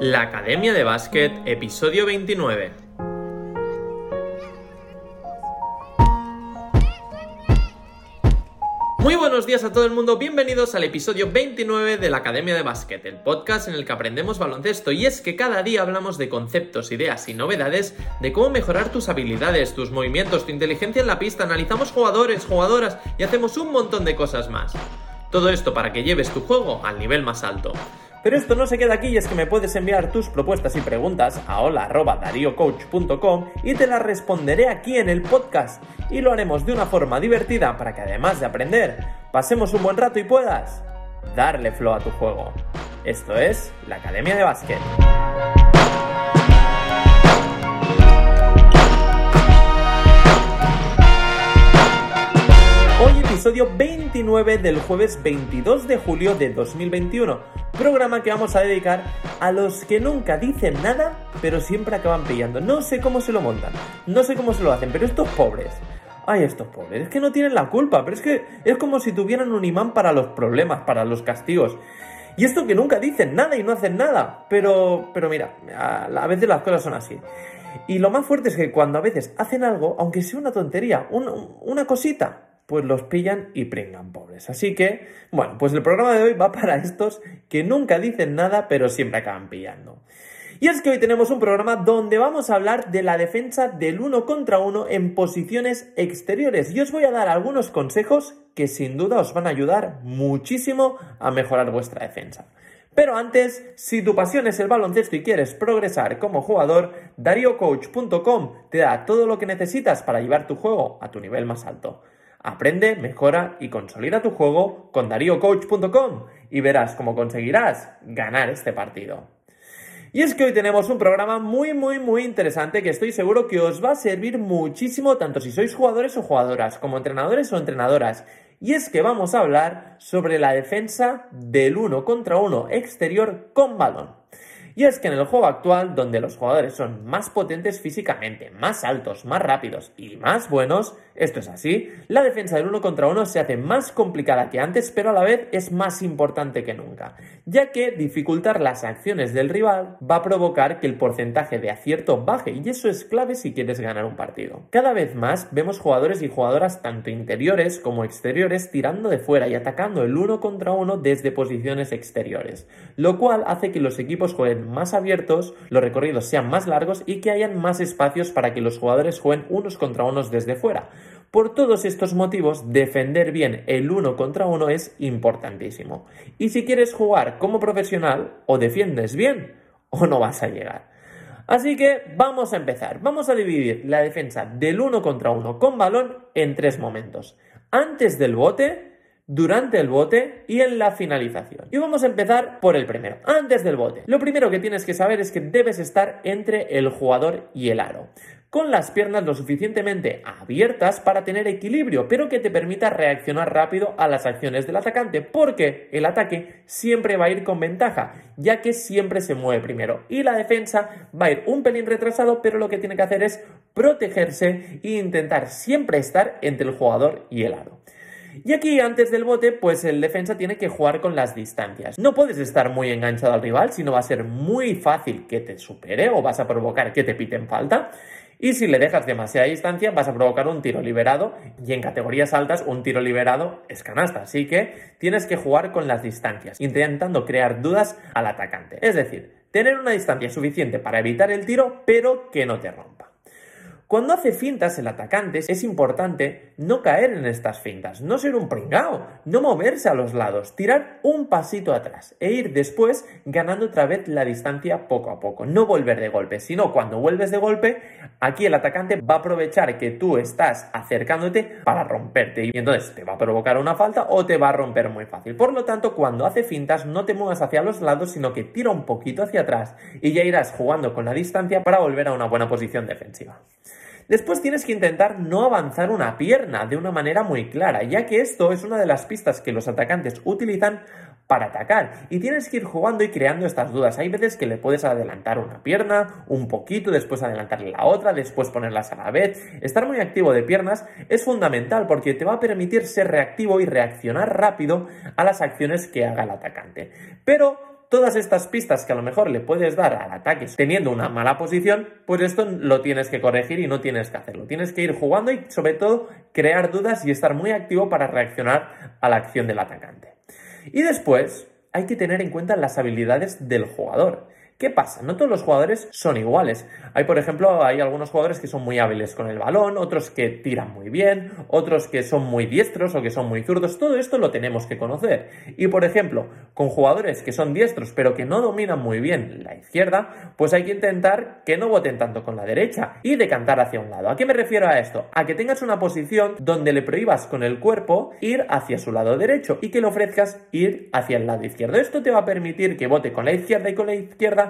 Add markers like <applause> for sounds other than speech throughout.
La Academia de Básquet, episodio 29. Muy buenos días a todo el mundo, bienvenidos al episodio 29 de la Academia de Básquet, el podcast en el que aprendemos baloncesto y es que cada día hablamos de conceptos, ideas y novedades de cómo mejorar tus habilidades, tus movimientos, tu inteligencia en la pista, analizamos jugadores, jugadoras y hacemos un montón de cosas más. Todo esto para que lleves tu juego al nivel más alto. Pero esto no se queda aquí y es que me puedes enviar tus propuestas y preguntas a hola.dariocoach.com y te las responderé aquí en el podcast. Y lo haremos de una forma divertida para que además de aprender, pasemos un buen rato y puedas darle flow a tu juego. Esto es la Academia de Básquet. Episodio 29 del jueves 22 de julio de 2021, programa que vamos a dedicar a los que nunca dicen nada, pero siempre acaban pillando. No sé cómo se lo montan, no sé cómo se lo hacen, pero estos pobres, ay, estos pobres, es que no tienen la culpa, pero es que es como si tuvieran un imán para los problemas, para los castigos. Y esto que nunca dicen nada y no hacen nada, pero, pero mira, a, veces las cosas son así. Y lo más fuerte es que cuando a veces hacen algo, aunque sea una tontería, un, una cosita, pues los pillan y pringan pobres. Así que, bueno, pues el programa de hoy va para estos que nunca dicen nada, pero siempre acaban pillando. Y es que hoy tenemos un programa donde vamos a hablar de la defensa del uno contra uno en posiciones exteriores. Y os voy a dar algunos consejos que sin duda os van a ayudar muchísimo a mejorar vuestra defensa. Pero antes, si tu pasión es el baloncesto y quieres progresar como jugador, DarioCoach.com te da todo lo que necesitas para llevar tu juego a tu nivel más alto. Aprende, mejora y consolida tu juego con DarioCoach.com y verás cómo conseguirás ganar este partido. Y es que hoy tenemos un programa muy, muy, muy interesante que estoy seguro que os va a servir muchísimo tanto si sois jugadores o jugadoras, como entrenadores o entrenadoras. Y es que vamos a hablar sobre la defensa del uno contra uno exterior con balón. Y es que en el juego actual, donde los jugadores son más potentes físicamente, más altos, más rápidos y más buenos, esto es así, la defensa del uno contra uno se hace más complicada que antes, pero a la vez es más importante que nunca, ya que dificultar las acciones del rival va a provocar que el porcentaje de acierto baje y eso es clave si quieres ganar un partido. Cada vez más vemos jugadores y jugadoras tanto interiores como exteriores tirando de fuera y atacando el uno contra uno desde posiciones exteriores, lo cual hace que los equipos jueguen más abiertos, los recorridos sean más largos y que hayan más espacios para que los jugadores jueguen unos contra unos desde fuera. Por todos estos motivos, defender bien el uno contra uno es importantísimo. Y si quieres jugar como profesional, o defiendes bien o no vas a llegar. Así que vamos a empezar. Vamos a dividir la defensa del uno contra uno con balón en tres momentos. Antes del bote, durante el bote y en la finalización. Y vamos a empezar por el primero, antes del bote. Lo primero que tienes que saber es que debes estar entre el jugador y el aro con las piernas lo suficientemente abiertas para tener equilibrio, pero que te permita reaccionar rápido a las acciones del atacante, porque el ataque siempre va a ir con ventaja, ya que siempre se mueve primero, y la defensa va a ir un pelín retrasado, pero lo que tiene que hacer es protegerse e intentar siempre estar entre el jugador y el aro. Y aquí antes del bote, pues el defensa tiene que jugar con las distancias. No puedes estar muy enganchado al rival, sino va a ser muy fácil que te supere o vas a provocar que te piten falta. Y si le dejas demasiada distancia, vas a provocar un tiro liberado. Y en categorías altas, un tiro liberado es canasta. Así que tienes que jugar con las distancias, intentando crear dudas al atacante. Es decir, tener una distancia suficiente para evitar el tiro, pero que no te rompa. Cuando hace fintas el atacante es importante no caer en estas fintas, no ser un pringao, no moverse a los lados, tirar un pasito atrás e ir después ganando otra vez la distancia poco a poco, no volver de golpe, sino cuando vuelves de golpe, aquí el atacante va a aprovechar que tú estás acercándote para romperte y entonces te va a provocar una falta o te va a romper muy fácil. Por lo tanto, cuando hace fintas no te muevas hacia los lados, sino que tira un poquito hacia atrás y ya irás jugando con la distancia para volver a una buena posición defensiva. Después tienes que intentar no avanzar una pierna de una manera muy clara, ya que esto es una de las pistas que los atacantes utilizan para atacar y tienes que ir jugando y creando estas dudas. Hay veces que le puedes adelantar una pierna un poquito, después adelantarle la otra, después ponerlas a la vez. Estar muy activo de piernas es fundamental porque te va a permitir ser reactivo y reaccionar rápido a las acciones que haga el atacante. Pero todas estas pistas que a lo mejor le puedes dar al ataque teniendo una mala posición, pues esto lo tienes que corregir y no tienes que hacerlo. Tienes que ir jugando y sobre todo crear dudas y estar muy activo para reaccionar a la acción del atacante. Y después hay que tener en cuenta las habilidades del jugador. ¿Qué pasa? No todos los jugadores son iguales. Hay, por ejemplo, hay algunos jugadores que son muy hábiles con el balón, otros que tiran muy bien, otros que son muy diestros o que son muy zurdos. Todo esto lo tenemos que conocer. Y, por ejemplo, con jugadores que son diestros pero que no dominan muy bien la izquierda, pues hay que intentar que no voten tanto con la derecha y decantar hacia un lado. ¿A qué me refiero a esto? A que tengas una posición donde le prohíbas con el cuerpo ir hacia su lado derecho y que le ofrezcas ir hacia el lado izquierdo. Esto te va a permitir que vote con la izquierda y con la izquierda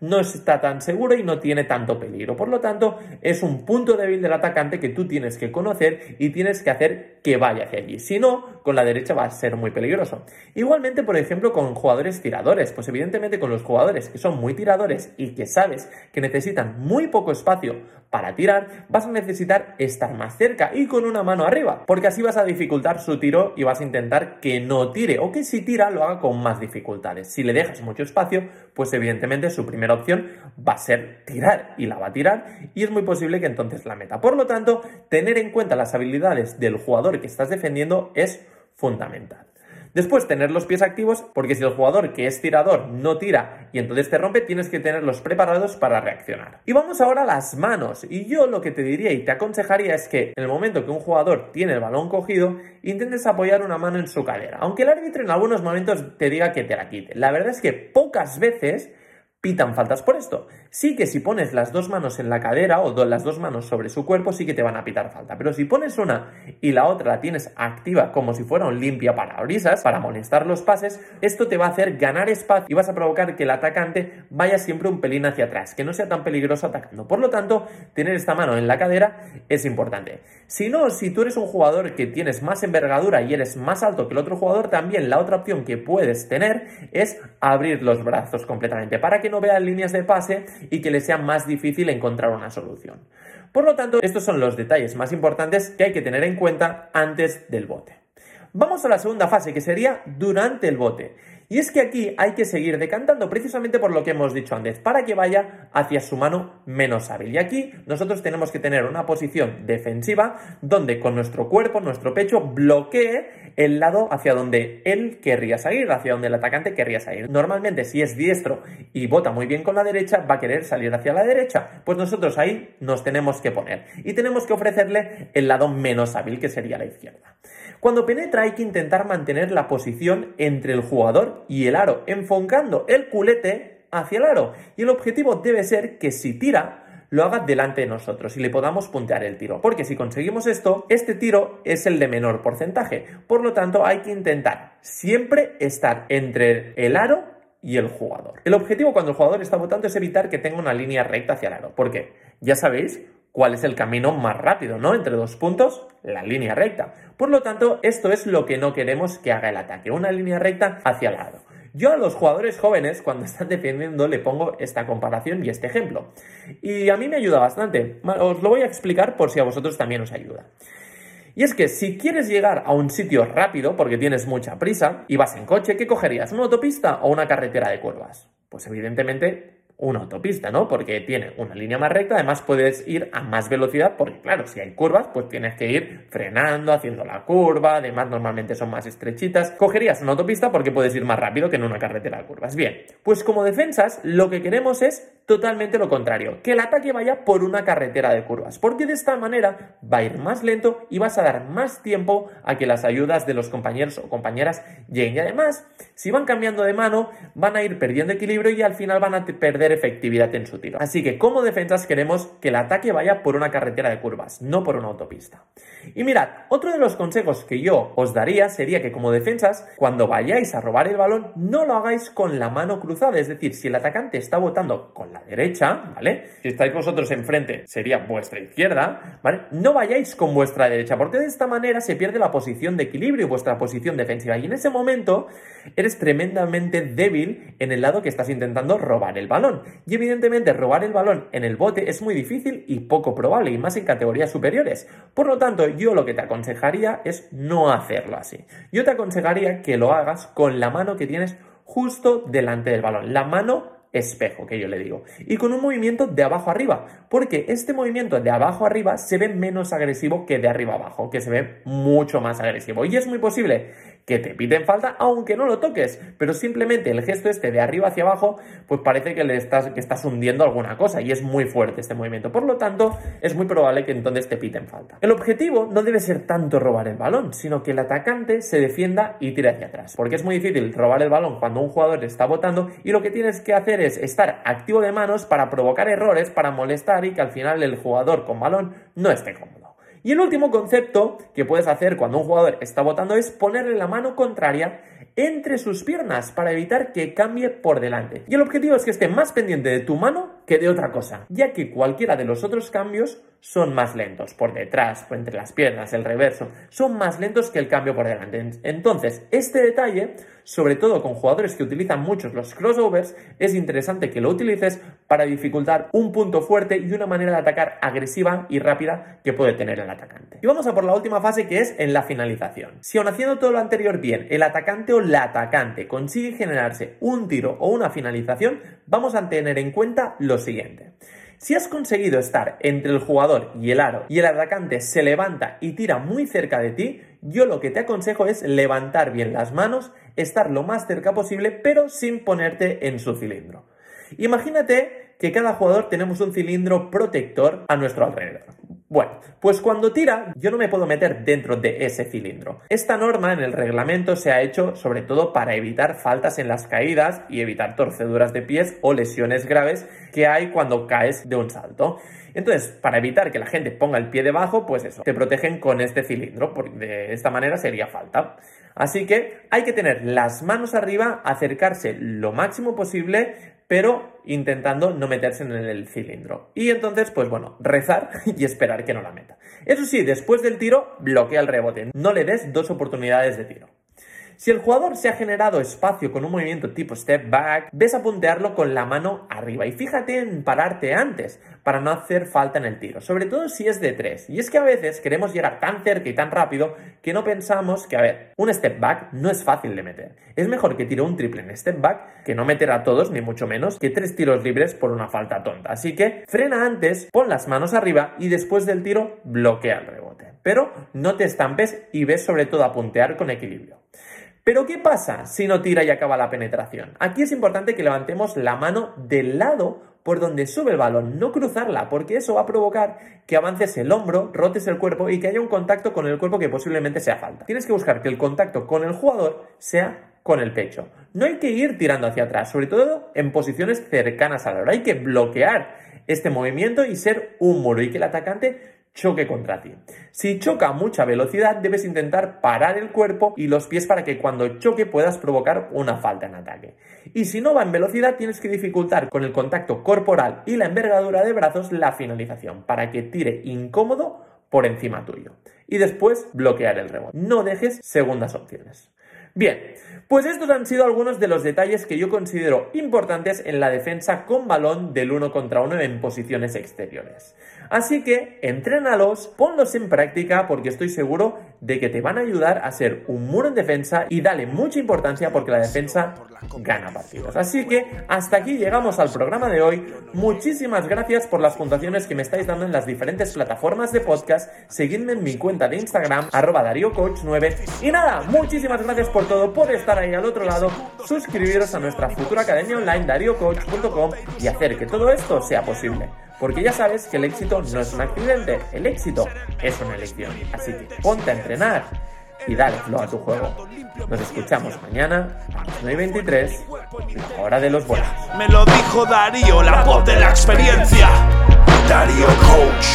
no está tan seguro y no tiene tanto peligro. Por lo tanto, es un punto débil del atacante que tú tienes que conocer y tienes que hacer que vaya hacia allí. Si no, con la derecha va a ser muy peligroso. Igualmente, por ejemplo, con jugadores tiradores. Pues evidentemente con los jugadores que son muy tiradores y que sabes que necesitan muy poco espacio para tirar, vas a necesitar estar más cerca y con una mano arriba, porque así vas a dificultar su tiro y vas a intentar que no tire o que si tira lo haga con más dificultades. Si le dejas mucho espacio, pues evidentemente su opción va a ser tirar y la va a tirar y es muy posible que entonces la meta. Por lo tanto, tener en cuenta las habilidades del jugador que estás defendiendo es fundamental. Después, tener los pies activos, porque si el jugador que es tirador no tira y entonces te rompe, tienes que tenerlos preparados para reaccionar. Y vamos ahora a las manos. Y yo lo que te diría y te aconsejaría es que en el momento que un jugador tiene el balón cogido, intentes apoyar una mano en su cadera. Aunque el árbitro en algunos momentos te diga que te la quite. La verdad es que pocas veces pitan faltas por esto. Sí que si pones las dos manos en la cadera o las dos manos sobre su cuerpo, sí que te van a pitar falta. Pero si pones una y la otra la tienes activa como si fuera un limpia parabrisas para molestar los pases, esto te va a hacer ganar espacio y vas a provocar que el atacante vaya siempre un pelín hacia atrás, que no sea tan peligroso atacando. Por lo tanto, tener esta mano en la cadera es importante. Si no, si tú eres un jugador que tienes más envergadura y eres más alto que el otro jugador, también la otra opción que puedes tener es abrir los brazos completamente para que no vea líneas de pase y que le sea más difícil encontrar una solución. Por lo tanto, estos son los detalles más importantes que hay que tener en cuenta antes del bote. Vamos a la segunda fase, que sería durante el bote. Y es que aquí hay que seguir decantando precisamente por lo que hemos dicho antes, para que vaya hacia su mano menos hábil. Y aquí nosotros tenemos que tener una posición defensiva donde con nuestro cuerpo, nuestro pecho, bloquee el lado hacia donde él querría salir, hacia donde el atacante querría salir. Normalmente si es diestro y bota muy bien con la derecha, va a querer salir hacia la derecha. Pues nosotros ahí nos tenemos que poner y tenemos que ofrecerle el lado menos hábil, que sería la izquierda. Cuando penetra hay que intentar mantener la posición entre el jugador y el aro, enfocando el culete hacia el aro. Y el objetivo debe ser que si tira, lo haga delante de nosotros y le podamos puntear el tiro. Porque si conseguimos esto, este tiro es el de menor porcentaje. Por lo tanto, hay que intentar siempre estar entre el aro y el jugador. El objetivo cuando el jugador está votando es evitar que tenga una línea recta hacia el aro. Porque, ya sabéis, cuál es el camino más rápido, ¿no? Entre dos puntos, la línea recta. Por lo tanto, esto es lo que no queremos que haga el ataque, una línea recta hacia el lado. Yo a los jugadores jóvenes, cuando están defendiendo, le pongo esta comparación y este ejemplo. Y a mí me ayuda bastante. Os lo voy a explicar por si a vosotros también os ayuda. Y es que si quieres llegar a un sitio rápido porque tienes mucha prisa y vas en coche, ¿qué cogerías? ¿Una autopista o una carretera de curvas? Pues evidentemente una autopista, ¿no? Porque tiene una línea más recta, además puedes ir a más velocidad, porque claro, si hay curvas, pues tienes que ir frenando, haciendo la curva, además normalmente son más estrechitas. Cogerías una autopista porque puedes ir más rápido que en una carretera de curvas. Bien, pues como defensas, lo que queremos es totalmente lo contrario, que el ataque vaya por una carretera de curvas, porque de esta manera va a ir más lento y vas a dar más tiempo a que las ayudas de los compañeros o compañeras lleguen. Y además, si van cambiando de mano, van a ir perdiendo equilibrio y al final van a perder efectividad en su tiro. Así que como defensas queremos que el ataque vaya por una carretera de curvas, no por una autopista. Y mirad, otro de los consejos que yo os daría sería que como defensas, cuando vayáis a robar el balón, no lo hagáis con la mano cruzada. Es decir, si el atacante está votando con la derecha, ¿vale? Si estáis vosotros enfrente, sería vuestra izquierda, ¿vale? No vayáis con vuestra derecha, porque de esta manera se pierde la posición de equilibrio y vuestra posición defensiva. Y en ese momento eres tremendamente débil en el lado que estás intentando robar el balón. Y evidentemente robar el balón en el bote es muy difícil y poco probable, y más en categorías superiores. Por lo tanto, yo lo que te aconsejaría es no hacerlo así. Yo te aconsejaría que lo hagas con la mano que tienes justo delante del balón. La mano espejo, que yo le digo. Y con un movimiento de abajo arriba, porque este movimiento de abajo arriba se ve menos agresivo que de arriba abajo, que se ve mucho más agresivo. Y es muy posible que te piten falta aunque no lo toques, pero simplemente el gesto este de arriba hacia abajo, pues parece que le estás, que estás hundiendo alguna cosa y es muy fuerte este movimiento. Por lo tanto, es muy probable que entonces te piten falta. El objetivo no debe ser tanto robar el balón, sino que el atacante se defienda y tire hacia atrás, porque es muy difícil robar el balón cuando un jugador está botando y lo que tienes que hacer es estar activo de manos para provocar errores, para molestar y que al final el jugador con balón no esté cómodo. Y el último concepto que puedes hacer cuando un jugador está botando es ponerle la mano contraria entre sus piernas para evitar que cambie por delante. Y el objetivo es que esté más pendiente de tu mano que de otra cosa, ya que cualquiera de los otros cambios son más lentos, por detrás, por entre las piernas, el reverso, son más lentos que el cambio por delante. Entonces, este detalle, sobre todo con jugadores que utilizan muchos los crossovers, es interesante que lo utilices para dificultar un punto fuerte y una manera de atacar agresiva y rápida que puede tener el atacante. Y vamos a por la última fase que es en la finalización. Si aun haciendo todo lo anterior bien, el atacante o la atacante consigue generarse un tiro o una finalización, vamos a tener en cuenta siguiente. Si has conseguido estar entre el jugador y el aro y el atacante se levanta y tira muy cerca de ti, yo lo que te aconsejo es levantar bien las manos, estar lo más cerca posible, pero sin ponerte en su cilindro. Imagínate que cada jugador tenemos un cilindro protector a nuestro alrededor. Bueno, pues cuando tira, yo no me puedo meter dentro de ese cilindro. Esta norma en el reglamento se ha hecho sobre todo para evitar faltas en las caídas y evitar torceduras de pies o lesiones graves que hay cuando caes de un salto. Entonces, para evitar que la gente ponga el pie debajo, pues eso, te protegen con este cilindro, porque de esta manera sería falta. Así que hay que tener las manos arriba, acercarse lo máximo posible, pero intentando no meterse en el cilindro. Y entonces, pues bueno, rezar <laughs> y esperar que no la meta. Eso sí, después del tiro, bloquea el rebote. No le des dos oportunidades de tiro. Si el jugador se ha generado espacio con un movimiento tipo step back, ves a puntearlo con la mano arriba y fíjate en pararte antes para no hacer falta en el tiro, sobre todo si es de 3. Y es que a veces queremos llegar tan cerca y tan rápido que no pensamos que, a ver, un step back no es fácil de meter. Es mejor que tire un triple en step back que no meter a todos, ni mucho menos, que tres tiros libres por una falta tonta. Así que frena antes, pon las manos arriba y después del tiro bloquea el rebote. Pero no te estampes y ves sobre todo a puntear con equilibrio. Pero ¿qué pasa si no tira y acaba la penetración? Aquí es importante que levantemos la mano del lado por donde sube el balón, no cruzarla, porque eso va a provocar que avances el hombro, rotes el cuerpo y que haya un contacto con el cuerpo que posiblemente sea falta. Tienes que buscar que el contacto con el jugador sea con el pecho. No hay que ir tirando hacia atrás, sobre todo en posiciones cercanas a la hora. Hay que bloquear este movimiento y ser un muro y que el atacante choque contra ti. Si choca a mucha velocidad, debes intentar parar el cuerpo y los pies para que cuando choque puedas provocar una falta en ataque. Y si no va en velocidad, tienes que dificultar con el contacto corporal y la envergadura de brazos la finalización para que tire incómodo por encima tuyo. Y después bloquear el rebote. No dejes segundas opciones. Bien, pues estos han sido algunos de los detalles que yo considero importantes en la defensa con balón del uno contra uno en posiciones exteriores. Así que entrénalos, ponlos en práctica porque estoy seguro de que te van a ayudar a ser un muro en defensa y dale mucha importancia porque la defensa gana partidos. Así que hasta aquí llegamos al programa de hoy. Muchísimas gracias por las puntuaciones que me estáis dando en las diferentes plataformas de podcast. Seguidme en mi cuenta de Instagram, arroba DarioCoach9. Y nada, muchísimas gracias por todo, por estar ahí al otro lado. Suscribiros a nuestra futura academia online, dariocoach.com y hacer que todo esto sea posible. Porque ya sabes que el éxito no es un accidente, el éxito es una elección. Así que ponte a entrenar y dale flow a tu juego. Nos escuchamos mañana a las 9.23, la hora de los buenos. Me lo dijo Darío, la voz de la experiencia. Darío Coach.